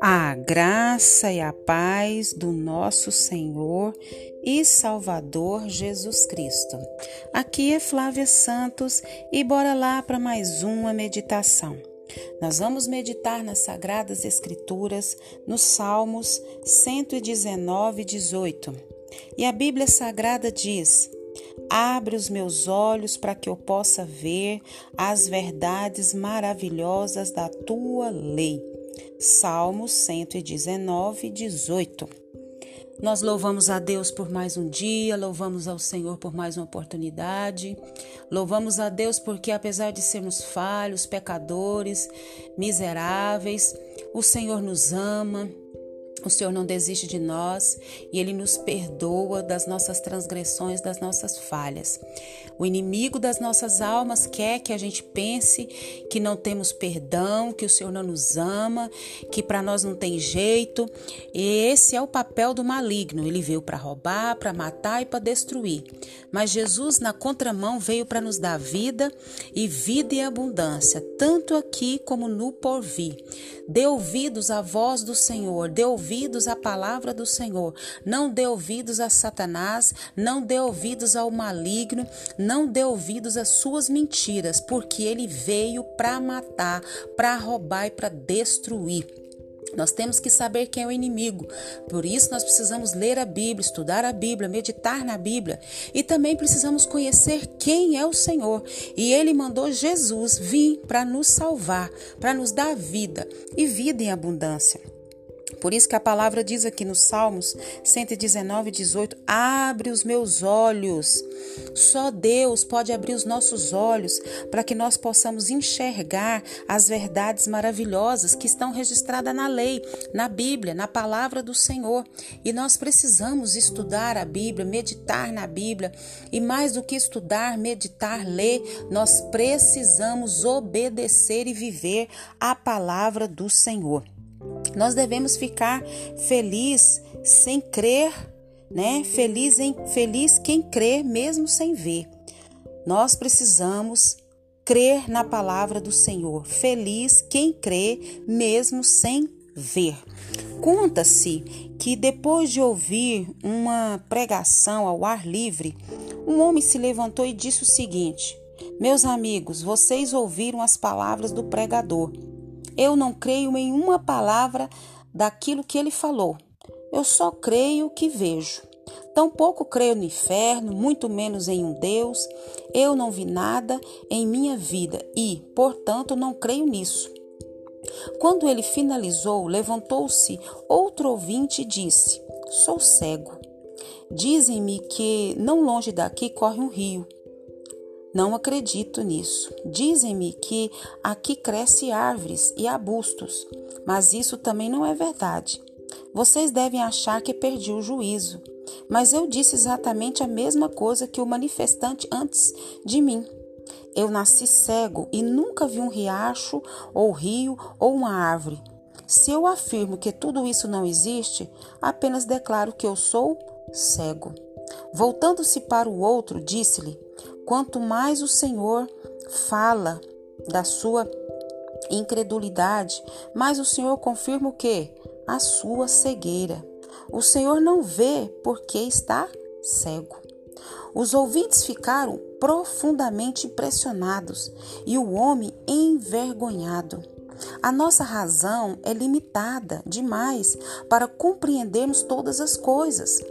A graça e a paz do nosso Senhor e Salvador Jesus Cristo. Aqui é Flávia Santos e bora lá para mais uma meditação. Nós vamos meditar nas Sagradas Escrituras, nos Salmos 119, 18. E a Bíblia Sagrada diz: Abre os meus olhos para que eu possa ver as verdades maravilhosas da tua lei. Salmos 119, 18. Nós louvamos a Deus por mais um dia, louvamos ao Senhor por mais uma oportunidade, louvamos a Deus porque, apesar de sermos falhos, pecadores, miseráveis, o Senhor nos ama, o Senhor não desiste de nós e Ele nos perdoa das nossas transgressões, das nossas falhas. O inimigo das nossas almas quer que a gente pense que não temos perdão, que o Senhor não nos ama, que para nós não tem jeito. E esse é o papel do maligno. Ele veio para roubar, para matar e para destruir. Mas Jesus, na contramão, veio para nos dar vida e vida em abundância, tanto aqui como no porvir. Dê ouvidos à voz do Senhor, dê ouvidos à palavra do Senhor. Não dê ouvidos a Satanás, não dê ouvidos ao maligno, não dê ouvidos às suas mentiras, porque ele veio para matar, para roubar e para destruir. Nós temos que saber quem é o inimigo. Por isso, nós precisamos ler a Bíblia, estudar a Bíblia, meditar na Bíblia. E também precisamos conhecer quem é o Senhor. E Ele mandou Jesus vir para nos salvar, para nos dar vida e vida em abundância. Por isso que a palavra diz aqui nos Salmos 119, 18: Abre os meus olhos. Só Deus pode abrir os nossos olhos para que nós possamos enxergar as verdades maravilhosas que estão registradas na lei, na Bíblia, na palavra do Senhor. E nós precisamos estudar a Bíblia, meditar na Bíblia. E mais do que estudar, meditar, ler, nós precisamos obedecer e viver a palavra do Senhor. Nós devemos ficar feliz sem crer, né? Feliz em feliz quem crê mesmo sem ver. Nós precisamos crer na palavra do Senhor. Feliz quem crê mesmo sem ver. Conta-se que depois de ouvir uma pregação ao ar livre, um homem se levantou e disse o seguinte: Meus amigos, vocês ouviram as palavras do pregador. Eu não creio em uma palavra daquilo que ele falou. Eu só creio que vejo. Tampouco creio no inferno, muito menos em um Deus. Eu não vi nada em minha vida e, portanto, não creio nisso. Quando ele finalizou, levantou-se outro ouvinte e disse: Sou cego. Dizem-me que não longe daqui corre um rio não acredito nisso. Dizem-me que aqui cresce árvores e arbustos, mas isso também não é verdade. Vocês devem achar que perdi o juízo, mas eu disse exatamente a mesma coisa que o manifestante antes de mim. Eu nasci cego e nunca vi um riacho, ou rio, ou uma árvore. Se eu afirmo que tudo isso não existe, apenas declaro que eu sou cego. Voltando-se para o outro, disse-lhe: Quanto mais o Senhor fala da sua incredulidade, mais o Senhor confirma o que? A sua cegueira. O Senhor não vê porque está cego. Os ouvintes ficaram profundamente impressionados e o homem envergonhado. A nossa razão é limitada demais para compreendermos todas as coisas.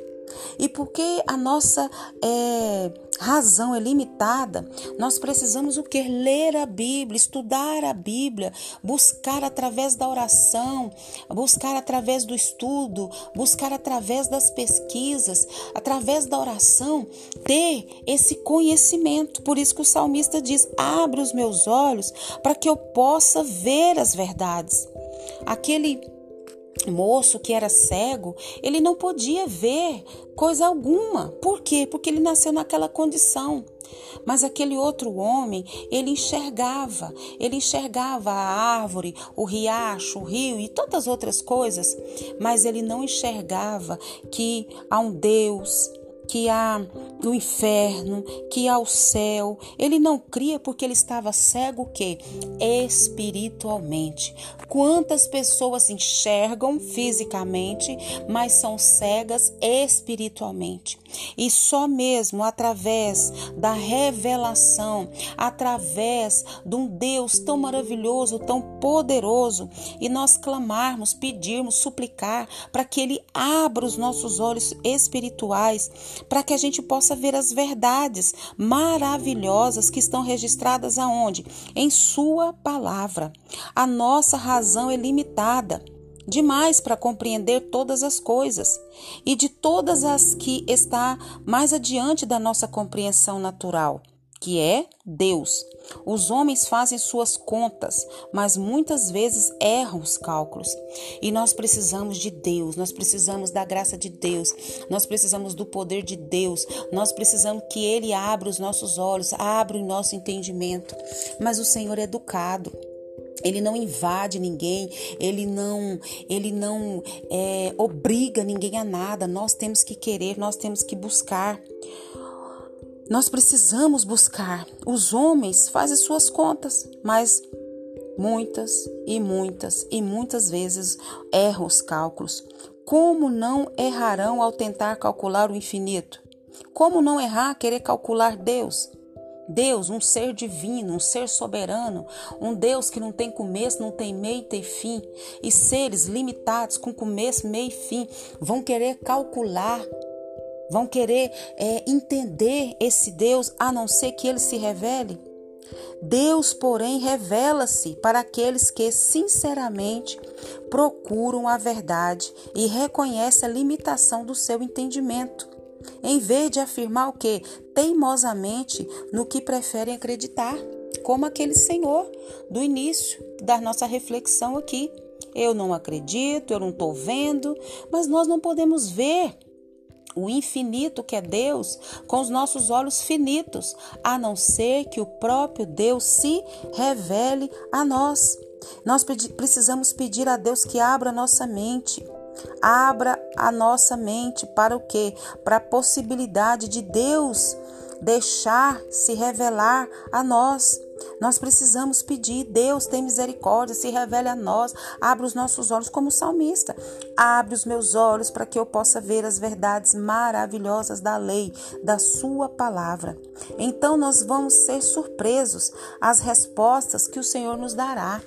E porque a nossa é, razão é limitada, nós precisamos o que? Ler a Bíblia, estudar a Bíblia, buscar através da oração, buscar através do estudo, buscar através das pesquisas, através da oração, ter esse conhecimento. Por isso que o salmista diz: abre os meus olhos para que eu possa ver as verdades. Aquele moço que era cego, ele não podia ver coisa alguma. Por quê? Porque ele nasceu naquela condição. Mas aquele outro homem, ele enxergava, ele enxergava a árvore, o riacho, o rio e todas as outras coisas, mas ele não enxergava que há um Deus, que há do inferno, que ao céu. Ele não cria porque ele estava cego que espiritualmente. Quantas pessoas enxergam fisicamente, mas são cegas espiritualmente. E só mesmo através da revelação, através de um Deus tão maravilhoso, tão poderoso, e nós clamarmos, pedirmos, suplicar para que ele abra os nossos olhos espirituais, para que a gente possa ver as verdades maravilhosas que estão registradas aonde? Em sua palavra. A nossa razão é limitada demais para compreender todas as coisas e de todas as que está mais adiante da nossa compreensão natural, que é Deus. Os homens fazem suas contas, mas muitas vezes erram os cálculos. E nós precisamos de Deus, nós precisamos da graça de Deus, nós precisamos do poder de Deus, nós precisamos que Ele abra os nossos olhos, abra o nosso entendimento. Mas o Senhor é educado. Ele não invade ninguém, ele não, ele não é, obriga ninguém a nada. Nós temos que querer, nós temos que buscar. Nós precisamos buscar. Os homens fazem suas contas, mas muitas e muitas e muitas vezes erram os cálculos. Como não errarão ao tentar calcular o infinito? Como não errar querer calcular Deus? Deus, um ser divino, um ser soberano, um Deus que não tem começo, não tem meio e tem fim, e seres limitados com começo, meio e fim, vão querer calcular vão querer é, entender esse Deus a não ser que ele se revele? Deus, porém, revela-se para aqueles que sinceramente procuram a verdade e reconhecem a limitação do seu entendimento, em vez de afirmar o que teimosamente no que preferem acreditar, como aquele Senhor do início da nossa reflexão aqui. Eu não acredito, eu não estou vendo, mas nós não podemos ver o infinito que é Deus com os nossos olhos finitos, a não ser que o próprio Deus se revele a nós. Nós precisamos pedir a Deus que abra nossa mente. Abra a nossa mente para o quê? Para a possibilidade de Deus deixar se revelar a nós. Nós precisamos pedir, Deus tem misericórdia, se revele a nós, abre os nossos olhos como salmista. Abre os meus olhos para que eu possa ver as verdades maravilhosas da lei, da sua palavra. Então nós vamos ser surpresos às respostas que o Senhor nos dará.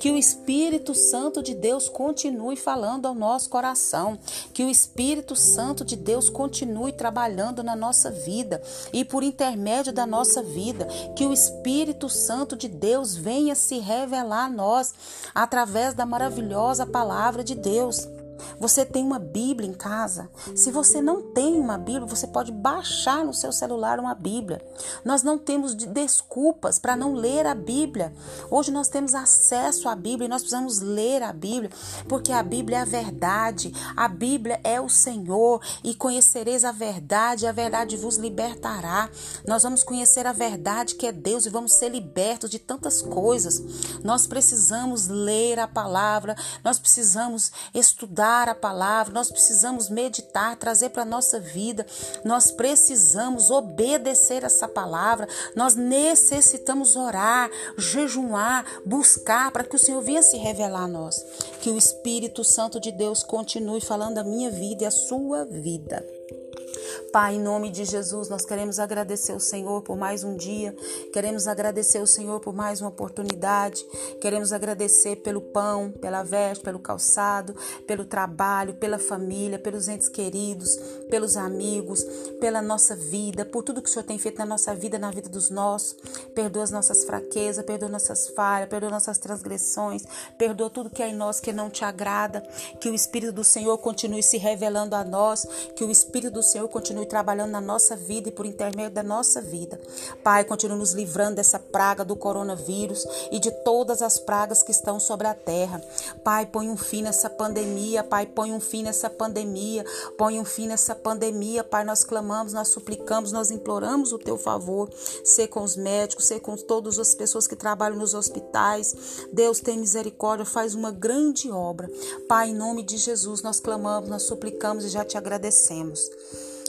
Que o Espírito Santo de Deus continue falando ao nosso coração, que o Espírito Santo de Deus continue trabalhando na nossa vida e por intermédio da nossa vida, que o Espírito Santo de Deus venha se revelar a nós através da maravilhosa palavra de Deus. Você tem uma Bíblia em casa? Se você não tem uma Bíblia, você pode baixar no seu celular uma Bíblia. Nós não temos desculpas para não ler a Bíblia. Hoje nós temos acesso à Bíblia e nós precisamos ler a Bíblia, porque a Bíblia é a verdade. A Bíblia é o Senhor e conhecereis a verdade, a verdade vos libertará. Nós vamos conhecer a verdade que é Deus e vamos ser libertos de tantas coisas. Nós precisamos ler a palavra, nós precisamos estudar estudar a palavra, nós precisamos meditar, trazer para a nossa vida, nós precisamos obedecer essa palavra, nós necessitamos orar, jejuar, buscar para que o Senhor venha se revelar a nós. Que o Espírito Santo de Deus continue falando a minha vida e a sua vida. Pai, em nome de Jesus, nós queremos agradecer o Senhor por mais um dia, queremos agradecer o Senhor por mais uma oportunidade, queremos agradecer pelo pão, pela veste, pelo calçado, pelo trabalho, pela família, pelos entes queridos, pelos amigos, pela nossa vida, por tudo que o Senhor tem feito na nossa vida, na vida dos nossos. Perdoa as nossas fraquezas, perdoa nossas falhas, perdoa nossas transgressões, perdoa tudo que é em nós que não te agrada. Que o Espírito do Senhor continue se revelando a nós, que o Espírito do Senhor continue trabalhando na nossa vida e por intermédio da nossa vida. Pai, continue nos livrando dessa praga do coronavírus e de todas as pragas que estão sobre a terra. Pai, põe um fim nessa pandemia, Pai, põe um fim nessa pandemia, põe um fim nessa pandemia, Pai, nós clamamos, nós suplicamos, nós imploramos o teu favor, ser com os médicos, ser com todas as pessoas que trabalham nos hospitais. Deus tem misericórdia, faz uma grande obra. Pai, em nome de Jesus, nós clamamos, nós suplicamos e já te agradecemos.